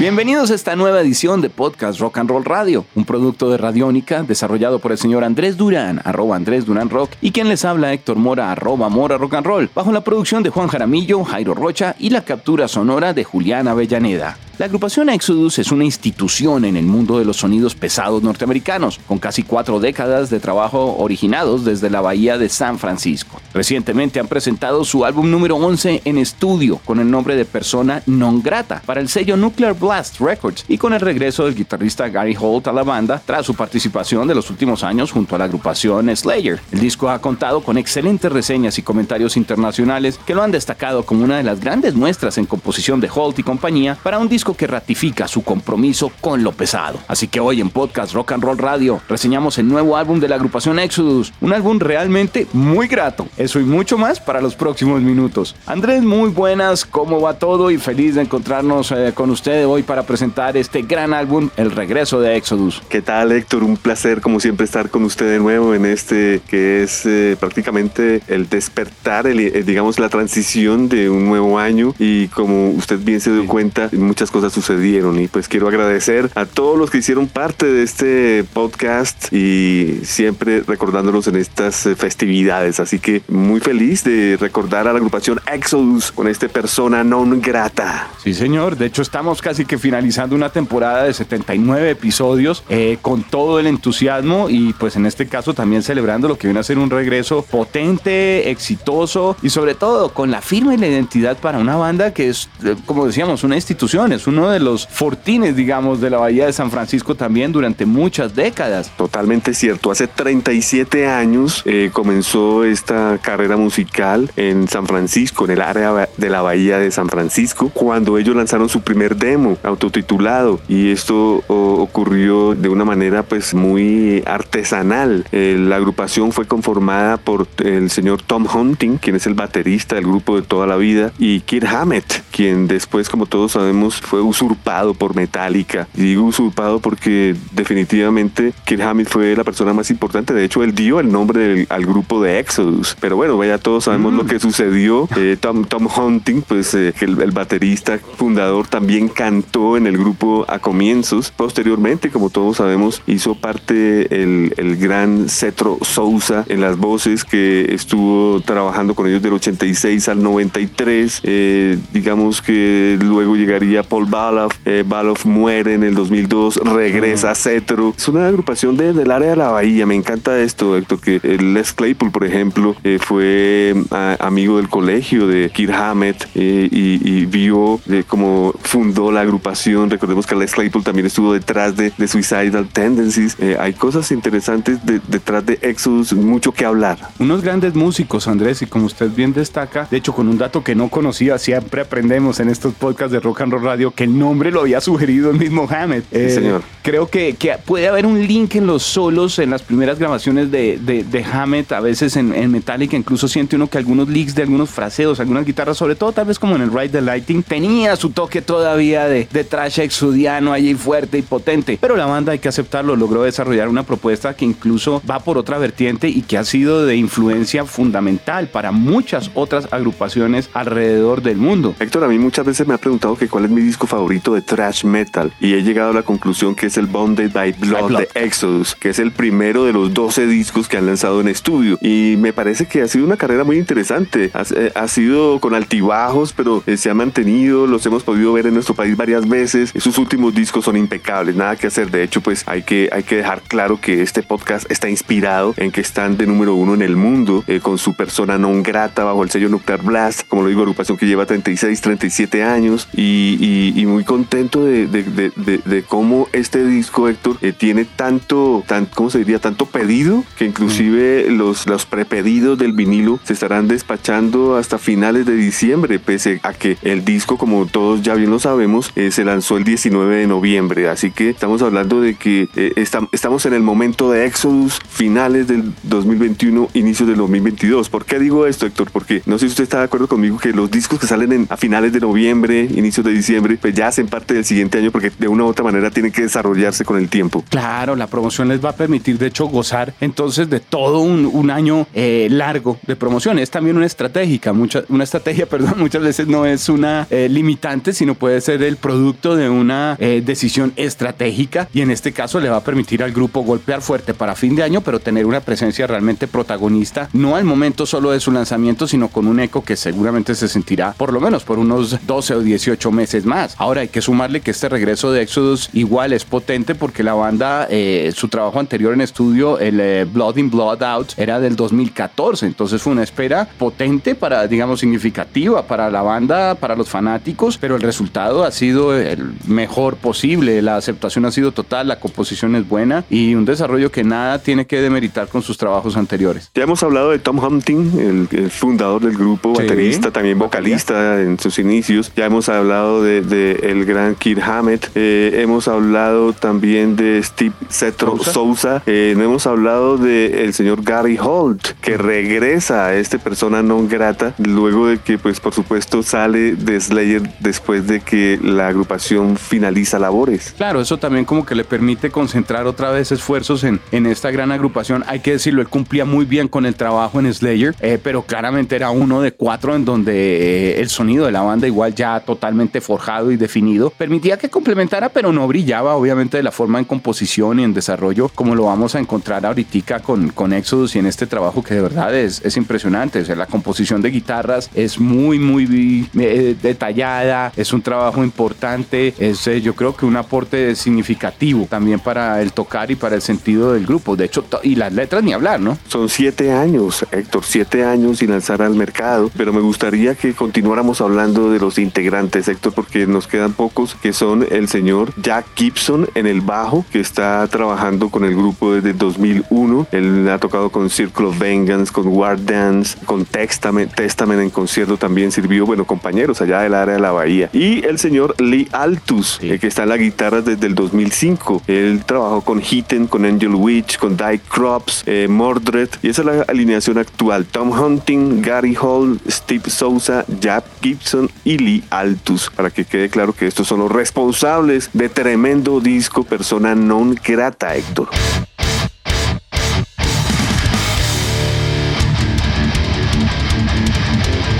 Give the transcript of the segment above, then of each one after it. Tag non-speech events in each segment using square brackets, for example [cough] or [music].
Bienvenidos a esta nueva edición de Podcast Rock and Roll Radio, un producto de Radiónica desarrollado por el señor Andrés Durán, arroba Andrés Durán Rock, y quien les habla Héctor Mora, arroba Mora Rock and Roll, bajo la producción de Juan Jaramillo, Jairo Rocha y la captura sonora de Juliana Avellaneda. La agrupación Exodus es una institución en el mundo de los sonidos pesados norteamericanos, con casi cuatro décadas de trabajo originados desde la bahía de San Francisco. Recientemente han presentado su álbum número 11 en estudio con el nombre de Persona Non Grata para el sello Nuclear Blast Records y con el regreso del guitarrista Gary Holt a la banda tras su participación de los últimos años junto a la agrupación Slayer. El disco ha contado con excelentes reseñas y comentarios internacionales que lo han destacado como una de las grandes muestras en composición de Holt y compañía para un disco que ratifica su compromiso con lo pesado. Así que hoy en Podcast Rock and Roll Radio reseñamos el nuevo álbum de la agrupación Exodus, un álbum realmente muy grato. Eso y mucho más para los próximos minutos. Andrés, muy buenas, ¿cómo va todo? Y feliz de encontrarnos eh, con usted hoy para presentar este gran álbum, El regreso de Exodus. ¿Qué tal Héctor? Un placer como siempre estar con usted de nuevo en este que es eh, prácticamente el despertar, el, eh, digamos la transición de un nuevo año y como usted bien se dio cuenta, muchas cosas sucedieron y pues quiero agradecer a todos los que hicieron parte de este podcast y siempre recordándolos en estas eh, festividades. Así que muy feliz de recordar a la agrupación Exodus con este persona non grata. Sí, señor. De hecho, estamos casi que finalizando una temporada de 79 episodios eh, con todo el entusiasmo y pues en este caso también celebrando lo que viene a ser un regreso potente, exitoso y sobre todo con la firma y la identidad para una banda que es, eh, como decíamos, una institución, es uno de los fortines, digamos, de la Bahía de San Francisco también durante muchas décadas. Totalmente cierto. Hace 37 años eh, comenzó esta carrera musical en San Francisco, en el área de la Bahía de San Francisco, cuando ellos lanzaron su primer demo autotitulado y esto ocurrió de una manera pues muy artesanal. Eh, la agrupación fue conformada por el señor Tom Hunting, quien es el baterista del grupo de toda la vida, y Kid Hammett, quien después, como todos sabemos, fue usurpado por Metallica. Y digo usurpado porque definitivamente Kirk Hammett fue la persona más importante. De hecho, él dio el nombre al grupo de Exodus. Pero bueno, vaya, todos sabemos lo mm. que sucedió. Eh, Tom, Tom Hunting, pues eh, el, el, baterista fundador, también cantó en el grupo a comienzos. Posteriormente, como todos sabemos, hizo parte el, el gran Cetro Sousa en las voces que estuvo trabajando con ellos del 86 al 93. Eh, digamos que luego llegaría Paul Baloff. Eh, Baloff muere en el 2002, regresa a Cetro. Es una agrupación de, del área de la bahía. Me encanta esto, Héctor, que Les Claypool, por ejemplo, eh, fue amigo del colegio de Kir Hammett eh, y, vio cómo fundó la agrupación. Recordemos que Les Claypool también estuvo detrás de, de Suicidal Tendencies. hay cosas interesantes detrás de Exodus, mucho que hablar. Unos grandes músicos, Andrés, y como usted bien destaca, de hecho, con un dato que no conocía, siempre aprendemos en estos podcasts de Rock and Roll Radio, que el nombre lo había sugerido el mismo Hammett. sí, señor. Creo que, que, puede haber un link en los solos, en las primeras grabaciones de, de, de Hammett, a veces en, en, Metallica, incluso siente uno que algunos leaks de algunos fraseos, algunas guitarras, sobre todo tal vez como en el Ride the Lighting, tenía su toque todavía de, de trash exudiano allí fuerte y potente. Pero la banda, hay que aceptarlo, logró desarrollar una propuesta que incluso va por otra vertiente y que ha sido de influencia fundamental para muchas otras agrupaciones alrededor del mundo. Héctor, a mí muchas veces me ha preguntado que cuál es mi disco favorito de thrash metal y he llegado a la conclusión que es el Bonded by Blood, de Exodus, que es el primero de los 12 discos que han lanzado en estudio y me parece que ha sido una carrera muy interesante. Ha, eh, sido con altibajos, pero eh, se ha mantenido, los hemos podido ver en nuestro país varias veces. Sus últimos discos son impecables, nada que hacer. De hecho, pues hay que, hay que dejar claro que este podcast está inspirado en que están de número uno en el mundo eh, con su persona non grata bajo el sello Nuclear Blast, como lo digo, agrupación que lleva 36, 37 años y, y muy contento de, de, de, cómo este disco, Héctor, eh, tiene tanto, tan, ¿cómo se diría? Tanto pedido que inclusive mm. los, los prepedidos del vinilo se estarán despachando hasta finales de diciembre, pese a que el disco, como todos ya bien lo sabemos, eh, se lanzó el 19 de noviembre. Así que estamos hablando de que eh, estamos en el momento de Exodus, finales del 2021, inicios del 2022. ¿Por qué digo esto, Héctor? Porque no sé si usted está de acuerdo conmigo que los discos que salen en, a finales de noviembre, inicios de diciembre, pues ya hacen parte del siguiente año porque de una u otra manera tienen que desarrollarse con el tiempo. Claro, la promoción les va a permitir de hecho gozar entonces de todo un, año eh, largo de promoción. Es también una estratégica, mucha, una estrategia, [laughs] perdón, muchas veces no es una limitante, sino puede ser el producto de una eh, decisión estratégica y en este caso le va a permitir al grupo golpear fuerte para fin de año, pero tener una presencia realmente protagonista, no al momento solo de su lanzamiento, sino con un eco que seguramente se sentirá por lo menos por unos 12 o 18 meses más. Ahora hay que sumarle que este regreso de Exodus igual es potente porque la banda, eh, su trabajo anterior en estudio, el eh, Blood in Blood Out, era del 2014, entonces fue una espera potente para, digamos, significativa para la banda, para los fanáticos, pero el resultado ha sido el mejor posible, la aceptación ha sido total, la composición es buena y un desarrollo que nada tiene que demeritar con sus trabajos anteriores. Ya hemos hablado de Tom Hunting, el, fundador del grupo, baterista, también vocalista en sus inicios. Ya hemos hablado de, el gran Kid Hammett. Eh, hemos hablado también de Steve Cetro Sousa. Eh, hemos hablado del el señor Gary Holt, que regresa a este persona non grata luego de que, pues, por supuesto, sale de Slayer después de que la agrupación finaliza labores. Claro, eso también como que le permite concentrar otra vez esfuerzos en, en esta gran agrupación. Hay que decirlo, él cumplía muy bien con el trabajo en Slayer, eh, pero claramente era uno de cuatro en donde el sonido de la banda igual ya totalmente forjado y definido permitía que complementara, pero no brillaba obviamente de la forma en composición y en desarrollo como lo vamos a encontrar ahorita con, con Exodus y en este trabajo que de verdad es, es impresionante. O sea, la composición de guitarras es muy, muy eh, detallada, es un trabajo importante, es eh, yo creo que un aporte significativo también para el tocar y para el sentido del grupo. De hecho, y las letras ni hablar, ¿no? Son siete años, Héctor, siete años sin lanzar al mercado, pero me gustaría que continuáramos hablando de los integrantes, Héctor, porque nos quedan pocos, que son el señor Jack Gibson en el bajo, que está trabajando con el grupo desde 2001. Él ha tocado con Circle of Vengeance, con War Dance, con Testament, Testament en concierto también sirvió, bueno, compañeros allá del área de la bahía. Y el señor Lee Altus, eh, que está en la guitarra desde el 2005. Él trabajó con Hitten, con Angel Witch, con Die Crops, eh, Mordred, y esa es la alineación actual. Tom Hunting, Gary Hall, Steve Sousa, Jack Gibson y Lee Altus. Para que quede claro que estos son los responsables de tremendo disco persona non grata, Héctor.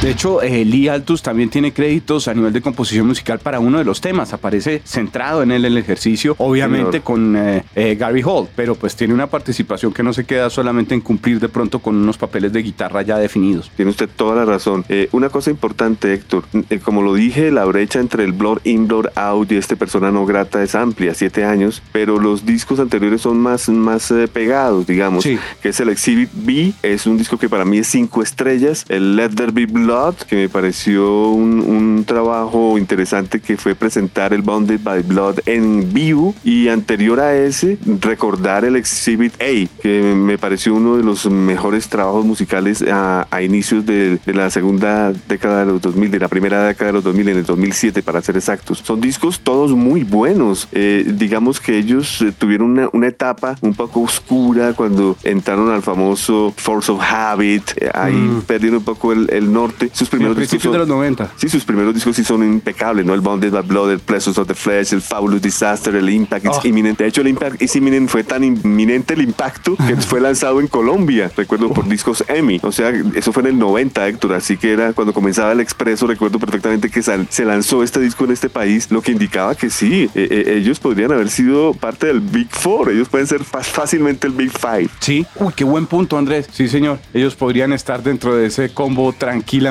De hecho, eh, Lee Altus también tiene créditos a nivel de composición musical para uno de los temas. Aparece centrado en él el ejercicio, obviamente con eh, eh, Gary Hall, pero pues tiene una participación que no se queda solamente en cumplir de pronto con unos papeles de guitarra ya definidos. Tiene usted toda la razón. una cosa importante, Héctor, como lo dije, la brecha entre el Blood In, Blood Out y este persona no grata es amplia, siete años, pero los discos anteriores son más, más pegados, digamos, que es el Exhibit B, es un disco que para mí es cinco estrellas, el Let There Be Blood que me pareció un, trabajo interesante que fue presentar el Bounded by Blood en vivo y anterior a ese recordar el Exhibit A, que me pareció uno de los mejores trabajos musicales a, inicios de, la segunda década de los 2000, de la primera década de los 2000, en el 2007 para ser exactos. Son discos todos muy buenos. Eh, digamos que ellos eh, tuvieron una, etapa un poco oscura cuando entraron al famoso Force of Habit, eh, ahí mm. perdieron un poco el norte sus primeros discos de los 90. Sí, sus primeros discos sí son impecables, ¿no? El Bounded by Blood, el Pleasures of the Flesh, el Fabulous Disaster, el Impact is oh. Imminent. De hecho, el Impact is Imminent fue tan inminente el impacto que [laughs] fue lanzado en Colombia, recuerdo, por discos EMI. O sea, eso fue en el 90, Héctor, así que era cuando comenzaba el Expreso, recuerdo perfectamente que se lanzó este disco en este país, lo que indicaba que sí, e, e, ellos podrían haber sido parte del Big Four, ellos pueden ser fácilmente el Big Five. Sí, uy, qué buen punto, Andrés. Sí, señor, ellos podrían estar dentro de ese combo tranquila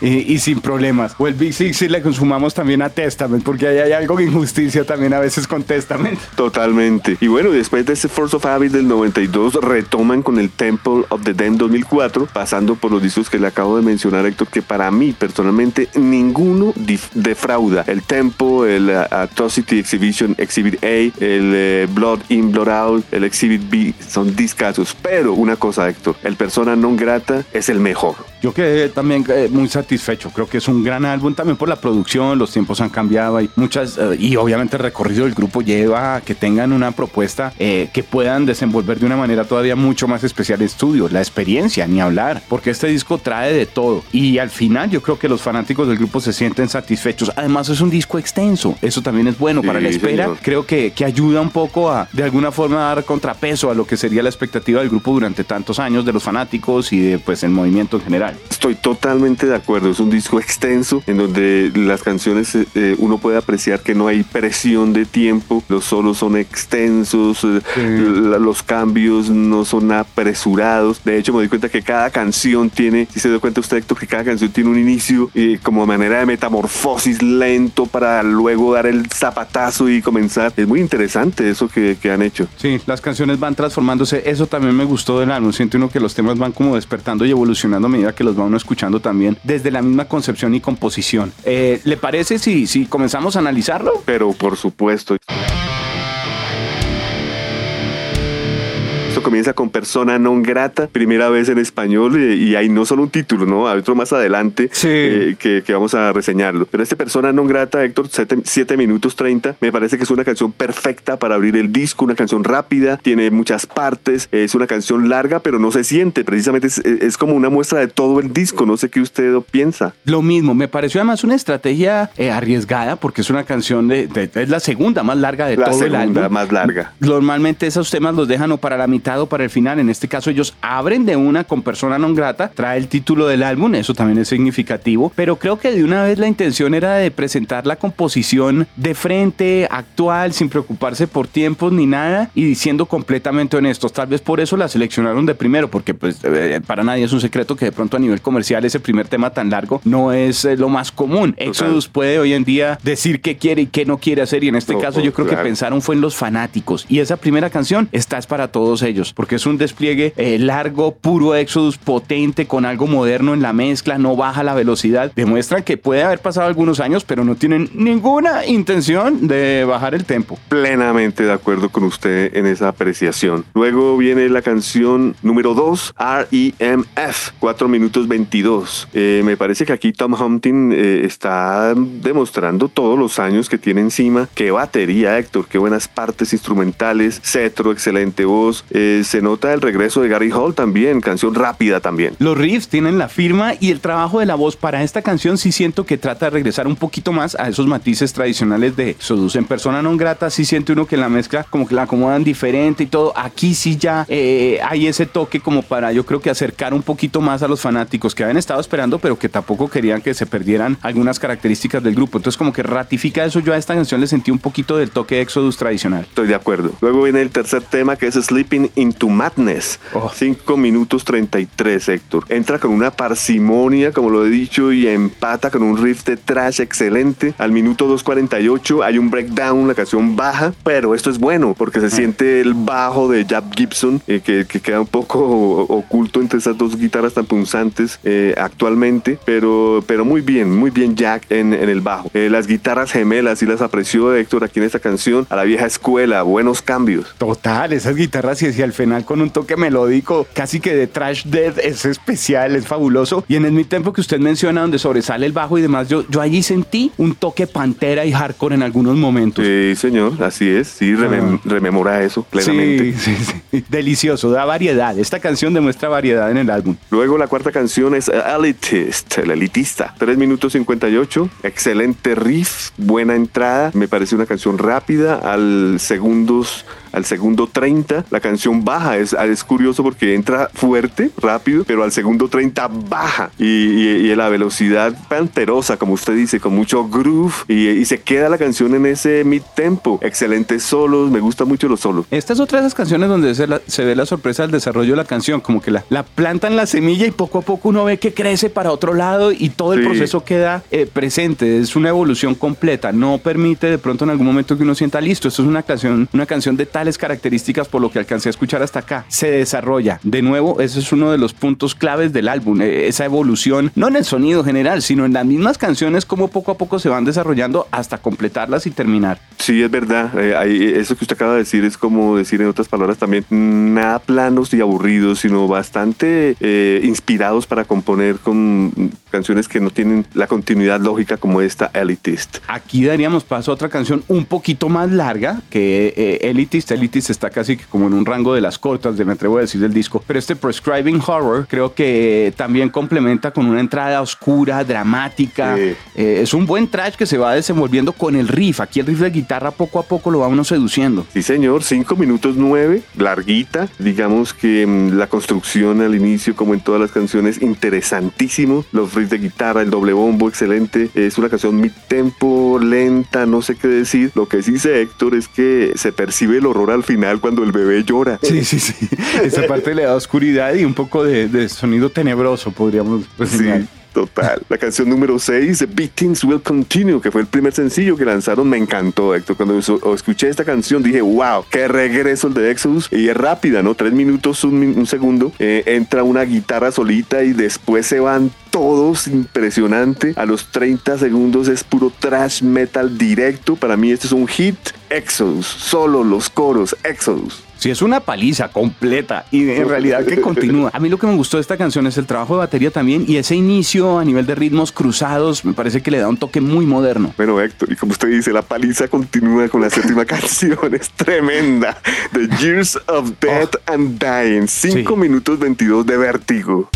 y, sin problemas. O el Big Six si le consumamos también a Testament, porque ahí hay algo de injusticia también a veces con Testament. Totalmente. Y bueno, después de ese Force of Habit del 92, retoman con el Temple of the Damned 2004, pasando por los discos que le acabo de mencionar, Héctor, que para mí personalmente ninguno defrauda. El Tempo, el uh, Atrocity Exhibition, Exhibit A, el eh, Blood In, Blood Out, el Exhibit B, son discasos. Pero una cosa, Héctor, el Persona Non Grata es el mejor. Yo quedé también eh, muy satisfecho. Creo que es un gran álbum también por la producción, los tiempos han cambiado, hay muchas, eh, y obviamente el recorrido del grupo lleva a que tengan una propuesta eh, que puedan desenvolver de una manera todavía mucho más especial estudio, la experiencia, ni hablar, porque este disco trae de todo. Y al final yo creo que los fanáticos del grupo se sienten satisfechos. Además es un disco extenso, eso también es bueno para la espera. Creo que, que ayuda un poco a de alguna forma dar contrapeso a lo que sería la expectativa del grupo durante tantos años de los fanáticos y de pues el movimiento en general. Estoy totalmente de acuerdo, es un disco extenso en donde las canciones eh, eh, uno puede apreciar que no hay presión de tiempo, los solos son extensos, eh, los cambios no son apresurados. De hecho me doy cuenta que cada canción tiene, si se da cuenta usted Héctor, que cada canción tiene un inicio como manera de metamorfosis lento para luego dar el zapatazo y comenzar. Es muy interesante eso que, que han hecho. Sí, las canciones van transformándose, eso también me gustó del álbum, siento uno que los temas van como despertando y evolucionando a medida que los va uno escuchando también desde la misma concepción y composición. Eh, ¿Le parece si, si comenzamos a analizarlo? Pero por supuesto. Comienza con persona non grata, primera vez en español, eh, y hay no solo un título, ¿no? Hay otro más adelante eh, que, vamos a reseñarlo. Pero este persona non grata, Héctor, 7 minutos 30, me parece que es una canción perfecta para abrir el disco, una canción rápida, tiene muchas partes, es una canción larga, pero no se siente, precisamente es, como una muestra de todo el disco, no sé qué usted piensa. Lo mismo, me pareció además una estrategia eh, arriesgada, porque es una canción de, es la segunda más larga de todo el álbum. La más larga. Normalmente esos temas los dejan o para la mitad para el final. En este caso ellos abren de una con persona non grata, trae el título del álbum, eso también es significativo, pero creo que de una vez la intención era de presentar la composición de frente, actual, sin preocuparse por tiempos ni nada y diciendo completamente honestos. Tal vez por eso la seleccionaron de primero, porque pues eh, para nadie es un secreto que de pronto a nivel comercial ese primer tema tan largo no es eh, lo más común. Exodus puede hoy en día decir qué quiere y qué no quiere hacer y en este caso yo creo que pensaron fue en los fanáticos y esa primera canción está es para todos ellos porque es un despliegue eh, largo, puro Exodus, potente, con algo moderno en la mezcla, no baja la velocidad. Demuestran que puede haber pasado algunos años, pero no tienen ninguna intención de bajar el tempo. Plenamente de acuerdo con usted en esa apreciación. Luego viene la canción número 2, REMF, 4 minutos 22. Eh, me parece que aquí Tom Hunting eh, está demostrando todos los años que tiene encima. Qué batería, Héctor, qué buenas partes instrumentales, cetro, excelente voz. Eh, se nota el regreso de Gary Hall también, canción rápida también. Los riffs tienen la firma y el trabajo de la voz para esta canción sí siento que trata de regresar un poquito más a esos matices tradicionales de Sodus. En persona non grata sí siente uno que la mezcla como que la acomodan diferente y todo. Aquí sí ya eh, hay ese toque como para yo creo que acercar un poquito más a los fanáticos que habían estado esperando pero que tampoco querían que se perdieran algunas características del grupo. Entonces como que ratifica eso. Yo a esta canción le sentí un poquito del toque de Exodus tradicional. Estoy de acuerdo. Luego viene el tercer tema que es Sleeping in to Madness. 5 oh. minutos 33, Héctor. Entra con una parsimonia, como lo he dicho, y empata con un riff de trash excelente. Al minuto 2.48 hay un breakdown, la canción baja, pero esto es bueno porque se ah. siente el bajo de Jab Gibson, eh, que, queda un poco [laughs] oculto entre esas dos guitarras tan punzantes eh, actualmente, pero, pero muy bien, muy bien Jack en, el bajo. Eh, las guitarras gemelas y las apreció Héctor aquí en esta canción a la vieja escuela, buenos cambios. Total, esas guitarras y hacia el final con un toque melódico, casi que de trash dead, es especial, es fabuloso. Y en el mid-tempo que usted menciona, donde sobresale el bajo y demás, yo, yo allí sentí un toque pantera y hardcore en algunos momentos. Sí, señor, así es, sí, ah. rememora eso plenamente. Sí, sí, sí, delicioso, da variedad. Esta canción demuestra variedad en el álbum. Luego la cuarta canción es Elitist, el elitista, 3 minutos 58, excelente riff, buena entrada, me parece una canción rápida, al segundos al segundo 30 la canción baja. Es, es curioso porque entra fuerte, rápido, pero al segundo 30 baja. Y, la velocidad panterosa, como usted dice, con mucho groove. Y, se queda la canción en ese mid tempo. Excelentes solos, me gusta mucho los solos. Esta es otra de esas canciones donde se, ve la sorpresa del desarrollo de la canción. Como que la, la plantan la semilla y poco a poco uno ve que crece para otro lado y todo el proceso queda eh, presente. Es una evolución completa. No permite de pronto en algún momento que uno sienta listo. Esto es una canción, una canción de tales características por lo que alcancé a escuchar hasta acá, se desarrolla. De nuevo, ese es uno de los puntos claves del álbum, eh, esa evolución, no en el sonido general, sino en las mismas canciones, como poco a poco se van desarrollando hasta completarlas y terminar. Sí, es verdad. Eh, eso que usted acaba de decir es como decir en otras palabras también, nada planos y aburridos, sino bastante eh, inspirados para componer con canciones que no tienen la continuidad lógica como esta Elitist. Aquí daríamos paso a otra canción un poquito más larga que eh, Elitist. Elitist está casi como en un rango de las cortas, de me atrevo a decir del disco. Pero este Prescribing Horror creo que también complementa con una entrada oscura, dramática. Eh, es un buen trash que se va desenvolviendo con el riff. Aquí el riff de guitarra poco a poco lo va uno seduciendo. Sí, señor. 5 minutos 9, larguita. Digamos que mm, la construcción al inicio, como en todas las canciones, interesantísimo. Los riffs de guitarra, el doble bombo, excelente. Es una canción mid tempo, lenta, no sé qué decir. Lo que sí sé, Héctor, es que se percibe el horror al final cuando el bebé llora. Sí, sí, sí. Esa parte le da oscuridad y un poco de, sonido tenebroso, podríamos decir. Total. La canción número 6, Beatings Will Continue, que fue el primer sencillo que lanzaron, me encantó, Héctor. Cuando escuché esta canción dije, wow, qué regreso el de Exodus. Y es rápida, ¿no? Tres minutos, un, segundo. Eh, entra una guitarra solita y después se van todos impresionante. A los 30 segundos es puro trash metal directo. Para mí este es un hit. Exodus, solo los coros, Exodus. Sí, es una paliza completa y en realidad que continúa. A mí lo que me gustó de esta canción es el trabajo de batería también y ese inicio a nivel de ritmos cruzados me parece que le da un toque muy moderno. Bueno, Héctor, y como usted dice, la paliza continúa con la séptima [laughs] canción, es tremenda. The Years of Death oh. and Dying, 5 minutos 22 de vértigo.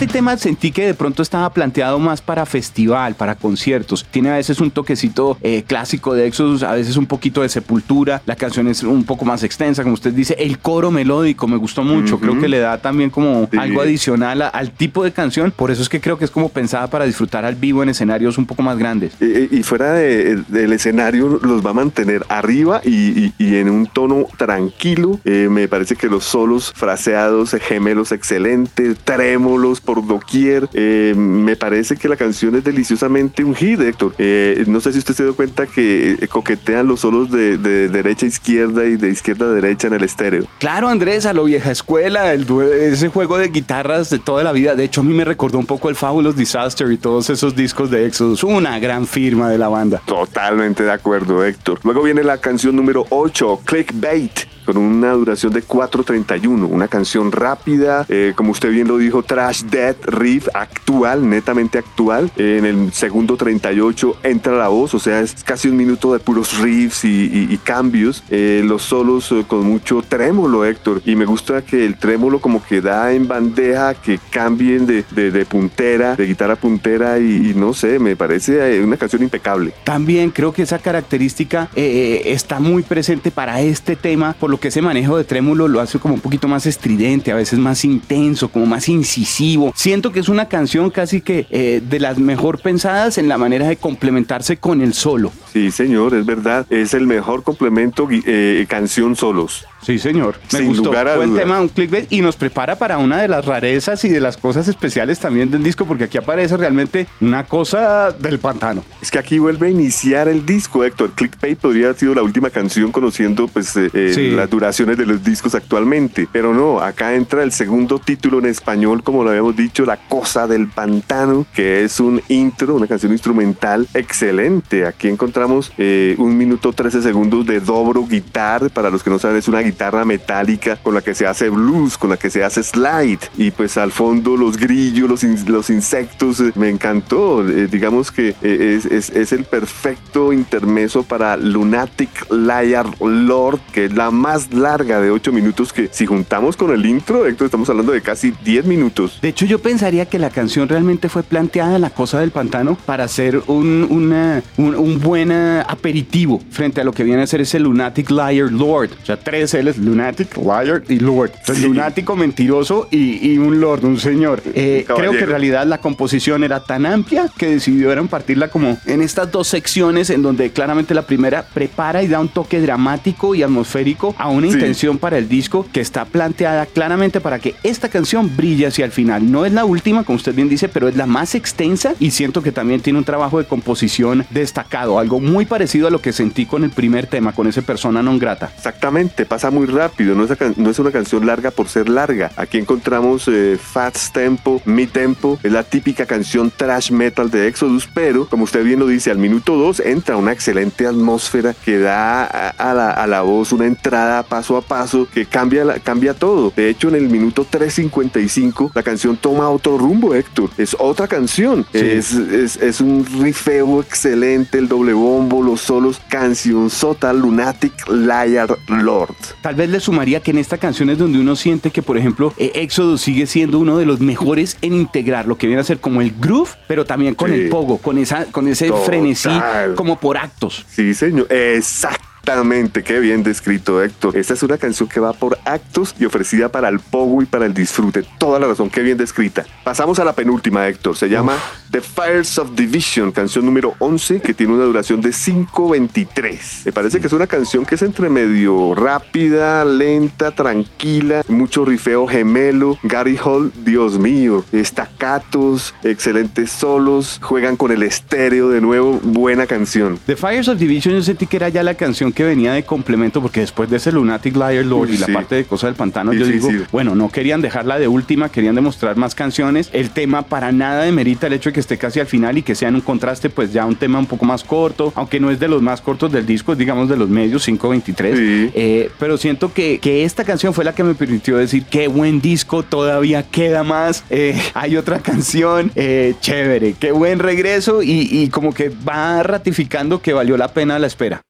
Este tema sentí que de pronto estaba planteado más para festival, para conciertos. Tiene a veces un toquecito eh, clásico de Exodus, a veces un poquito de sepultura. La canción es un poco más extensa, como usted dice. El coro melódico me gustó mucho. Creo que le da también como algo adicional al tipo de canción. Por eso es que creo que es como pensada para disfrutar al vivo en escenarios un poco más grandes. Y, fuera del escenario los va a mantener arriba y, en un tono tranquilo. Eh, me parece que los solos fraseados, gemelos excelentes, trémolos por doquier. Eh, me parece que la canción es deliciosamente un hit, Héctor. Eh, no sé si usted se dio cuenta que eh, coquetean los solos de, derecha a izquierda y de izquierda a derecha en el estéreo. Claro, Andrés, a lo vieja escuela, el, ese juego de guitarras de toda la vida. De hecho, a mí me recordó un poco el Fabulous Disaster y todos esos discos de Exodus. Una gran firma de la banda. Totalmente de acuerdo, Héctor. Luego viene la canción número 8, Clickbait con una duración de 4.31, una canción rápida, eh, como usted bien lo dijo, Trash Dead Riff actual, netamente actual. en el segundo 38 entra la voz, o sea, es casi un minuto de puros riffs y, cambios. Eh, los solos eh, con mucho trémolo, Héctor, y me gusta que el trémolo como que da en bandeja, que cambien de, de, puntera, de guitarra puntera y, no sé, me parece una canción impecable. También creo que esa característica está muy presente para este tema, por lo que ese manejo de trémulo lo hace como un poquito más estridente, a veces más intenso, como más incisivo. Siento que es una canción casi que eh, de las mejor pensadas en la manera de complementarse con el solo. Sí, señor, es verdad. Es el mejor complemento eh, canción solos. Sí, señor. Me gustó. Buen tema, un clickbait y nos prepara para una de las rarezas y de las cosas especiales también del disco, porque aquí aparece realmente una cosa del pantano. Es que aquí vuelve a iniciar el disco, Héctor. Clickbait podría haber sido la última canción conociendo pues eh, eh, las duraciones de los discos actualmente, pero no, acá entra el segundo título en español, como lo habíamos dicho, La Cosa del Pantano, que es un intro, una canción instrumental excelente. Aquí encontramos eh, un minuto 13 segundos de dobro guitar, para los que no saben es una guitarra guitarra metálica con la que se hace blues, con la que se hace slide. Y pues al fondo los grillos, los, los insectos, eh, me encantó. Eh, digamos que eh, es, es, el perfecto intermeso para Lunatic Liar Lord, que es la más larga de 8 minutos que si juntamos con el intro, estamos hablando de casi 10 minutos. De hecho, yo pensaría que la canción realmente fue planteada en la cosa del pantano para ser un, un, un buen aperitivo frente a lo que viene a ser ese Lunatic Liar Lord. O sea, 13 papeles, lunatic, liar y lord. Entonces, lunático, mentiroso y, y, un lord, un señor. Eh, creo que en realidad la composición era tan amplia que decidieron partirla como en estas dos secciones en donde claramente la primera prepara y da un toque dramático y atmosférico a una intención para el disco que está planteada claramente para que esta canción brille hacia el final. No es la última, como usted bien dice, pero es la más extensa y siento que también tiene un trabajo de composición destacado, algo muy parecido a lo que sentí con el primer tema, con ese persona non grata. Exactamente, pasa muy rápido, no es, no es una canción larga por ser larga. Aquí encontramos eh, fast tempo, mid tempo, es la típica canción trash metal de Exodus, pero como usted bien lo dice, al minuto 2 entra una excelente atmósfera que da a, la, a la, voz una entrada paso a paso que cambia, la, cambia todo. De hecho, en el minuto 3.55 la canción toma otro rumbo, Héctor. Es otra canción. Es, es, es, un rifeo excelente, el doble bombo, los solos, canción sota, lunatic, liar, lord. Tal vez le sumaría que en esta canción es donde uno siente que, por ejemplo, eh, Exodus sigue siendo uno de los mejores en integrar lo que viene a ser como el groove, pero también con el pogo, con, esa, con ese frenesí como por actos. Sí, señor. Exacto. Exactamente, qué bien descrito Héctor. Esta es una canción que va por actos y ofrecida para el pogo y para el disfrute. Toda la razón, qué bien descrita. Pasamos a la penúltima, Héctor. Se llama The Fires of Division, canción número 11, que tiene una duración de 5.23. Me parece que es una canción que es entre medio rápida, lenta, tranquila, mucho rifeo gemelo. Gary Hall, Dios mío, estacatos, excelentes solos, juegan con el estéreo de nuevo, buena canción. The Fires of Division yo sentí que era ya la canción que venía de complemento, porque después de ese Lunatic Liar Lord y la parte de Cosa del Pantano, yo digo, bueno, no querían dejarla de última, querían demostrar más canciones. El tema para nada demerita el hecho de que esté casi al final y que sea en un contraste, pues ya un tema un poco más corto, aunque no es de los más cortos del disco, digamos de los medios, 5.23. Eh, pero siento que, que, esta canción fue la que me permitió decir, qué buen disco, todavía queda más. Eh, hay otra canción, eh, chévere, qué buen regreso y, y como que va ratificando que valió la pena la espera.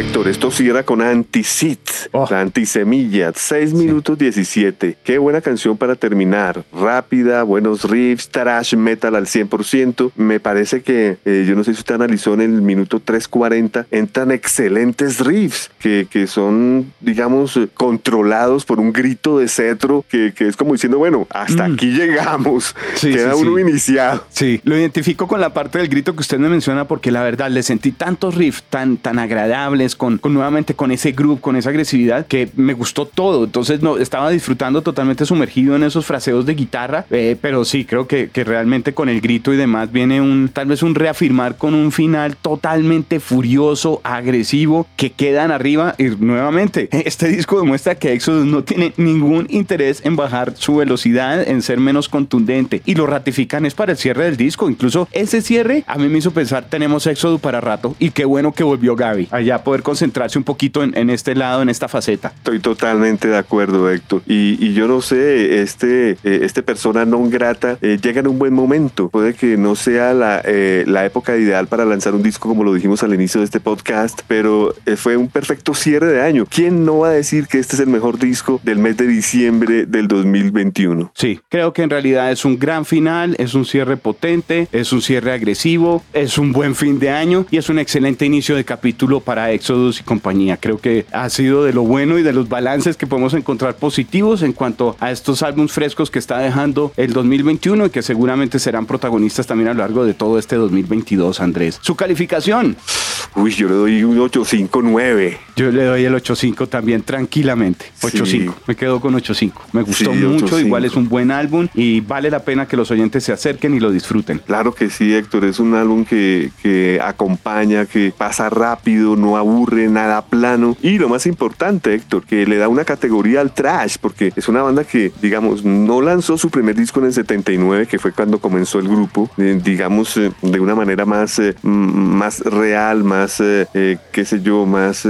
Héctor, esto cierra con Anticit, oh. la antisemilla, 6 minutos 17. Qué buena canción para terminar. Rápida, buenos riffs, trash metal al 100%. Me parece que, eh, yo no sé si usted analizó en el minuto 3.40, entran excelentes riffs que, que son, digamos, controlados por un grito de cetro que, que es como diciendo, bueno, hasta mm. aquí llegamos. Queda uno iniciado. Sí, lo identifico con la parte del grito que usted me menciona porque la verdad le sentí tantos riffs tan, tan agradables con, nuevamente con ese groove, con esa agresividad, que me gustó todo. Entonces no, estaba disfrutando totalmente sumergido en esos fraseos de guitarra, eh, pero sí, creo que, que realmente con el grito y demás viene un, tal vez un reafirmar con un final totalmente furioso, agresivo, que quedan arriba. Y nuevamente, [laughs] este disco demuestra que Exodus no tiene ningún interés en bajar su velocidad, en ser menos contundente. Y lo ratifican es para el cierre del disco. Incluso ese cierre a mí me hizo pensar, tenemos Exodus para rato. Y qué bueno que volvió Gaby allá poder concentrarse un poquito en, este lado, en esta faceta. Estoy totalmente de acuerdo, Héctor. Y, yo no sé, este, eh, este persona non grata eh, llega en un buen momento. Puede que no sea la, eh, la época ideal para lanzar un disco como lo dijimos al inicio de este podcast, pero fue un perfecto cierre de año. ¿Quién no va a decir que este es el mejor disco del mes de diciembre del 2021? Sí, creo que en realidad es un gran final, es un cierre potente, es un cierre agresivo, es un buen fin de año y es un excelente inicio de capítulo para Exodus y compañía. Creo que ha sido de lo bueno y de los balances que podemos encontrar positivos en cuanto a estos álbumes frescos que está dejando el 2021 y que seguramente serán protagonistas también a lo largo de todo este 2022, Andrés. Su calificación. Uy, yo le doy un 859. Yo le doy el 8.5 también tranquilamente. 8.5. Me quedo con 8.5. Me gustó mucho. Igual es un buen álbum y vale la pena que los oyentes se acerquen y lo disfruten. Claro que sí, Héctor. Es un álbum que, que acompaña, que pasa rápido, no aburre, nada plano. Y lo más importante, Héctor, que le da una categoría al trash, porque es una banda que, digamos, no lanzó su primer disco en el 79, que fue cuando comenzó el grupo, eh, digamos, eh, de una manera más, eh, más real, más, qué sé yo, más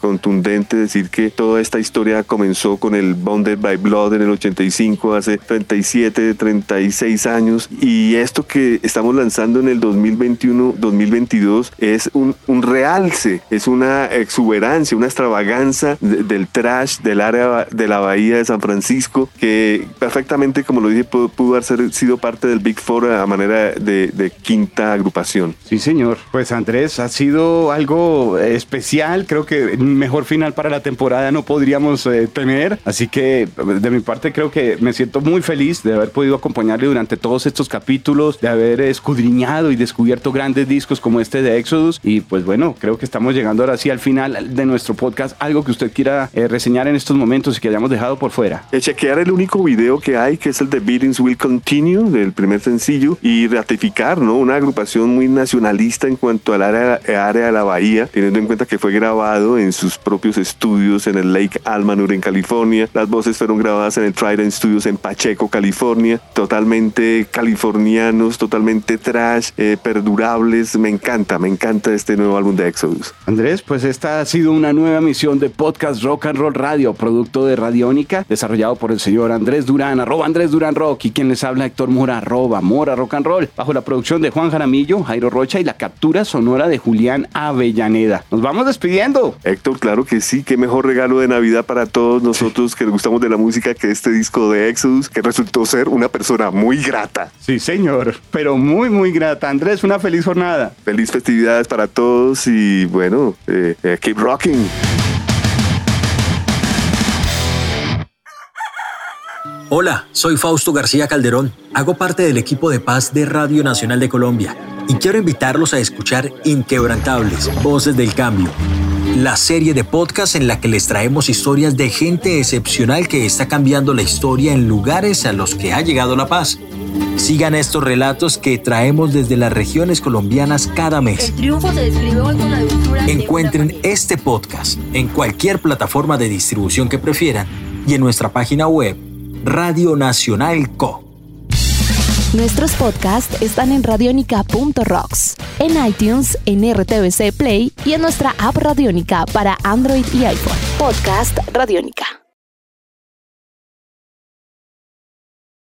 contundente, decir que toda esta historia comenzó con el Bonded by Blood en el 85, hace 37, 36 años, y esto que estamos lanzando en el 2021, 2022 es un, un realce es una exuberancia, una extravaganza del trash del área de la bahía de San Francisco que perfectamente, como lo dije, pudo, haber sido parte del Big Four a manera de, de quinta agrupación. Sí, señor. Pues Andrés, ha sido algo especial. Creo que mejor final para la temporada no podríamos eh, tener. Así que de mi parte creo que me siento muy feliz de haber podido acompañarle durante todos estos capítulos, de haber escudriñado y descubierto grandes discos como este de Exodus. Y pues bueno, creo que estamos llegando ahora sí al final de nuestro podcast. Algo que usted quiera eh, reseñar en estos momentos y que hayamos dejado por fuera. Eh, chequear el único video que hay, que es el de Beatings Will Continue, del primer sencillo, y ratificar, ¿no? Una agrupación muy nacionalista en cuanto al área, área de la bahía, teniendo en cuenta que fue grabado en sus propios estudios en el Lake Almanur en California. Las voces fueron grabadas en el Trident Studios en Pacheco, California. Totalmente californianos, totalmente trash, eh, perdurables. Me encanta, me encanta este nuevo álbum de Exodus. Andrés, pues esta ha sido una nueva misión de Podcast Rock and Roll Radio, producto de Radiónica, desarrollado por el señor Andrés Durán, arroba Andrés Durán Rock, y quien les habla Héctor Mora, arroba Mora Rock and Roll, bajo la producción de Juan Jaramillo, Jairo Rocha y la captura sonora de Julián Avellaneda. Nos vamos despidiendo. Héctor, claro que sí, qué mejor regalo de Navidad para todos nosotros que gustamos de la música que este disco de Exodus, que resultó ser una persona muy grata. Sí, señor, pero muy, muy grata. Andrés, una feliz jornada. Feliz festividades para todos y bueno, eh, eh, keep rocking. Hola, soy Fausto García Calderón. Hago parte del equipo de paz de Radio Nacional de Colombia y quiero invitarlos a escuchar Inquebrantables, Voces del Cambio, la serie de podcast en la que les traemos historias de gente excepcional que está cambiando la historia en lugares a los que ha llegado la paz. Sigan estos relatos que traemos desde las regiones colombianas cada mes. Encuentren este podcast en cualquier plataforma de distribución que prefieran y en nuestra página web Radio Nacional Co. Nuestros podcasts están en radionica.rocks, en iTunes, en RTVC Play y en nuestra app Radionica para Android y iPhone. Podcast Radionica.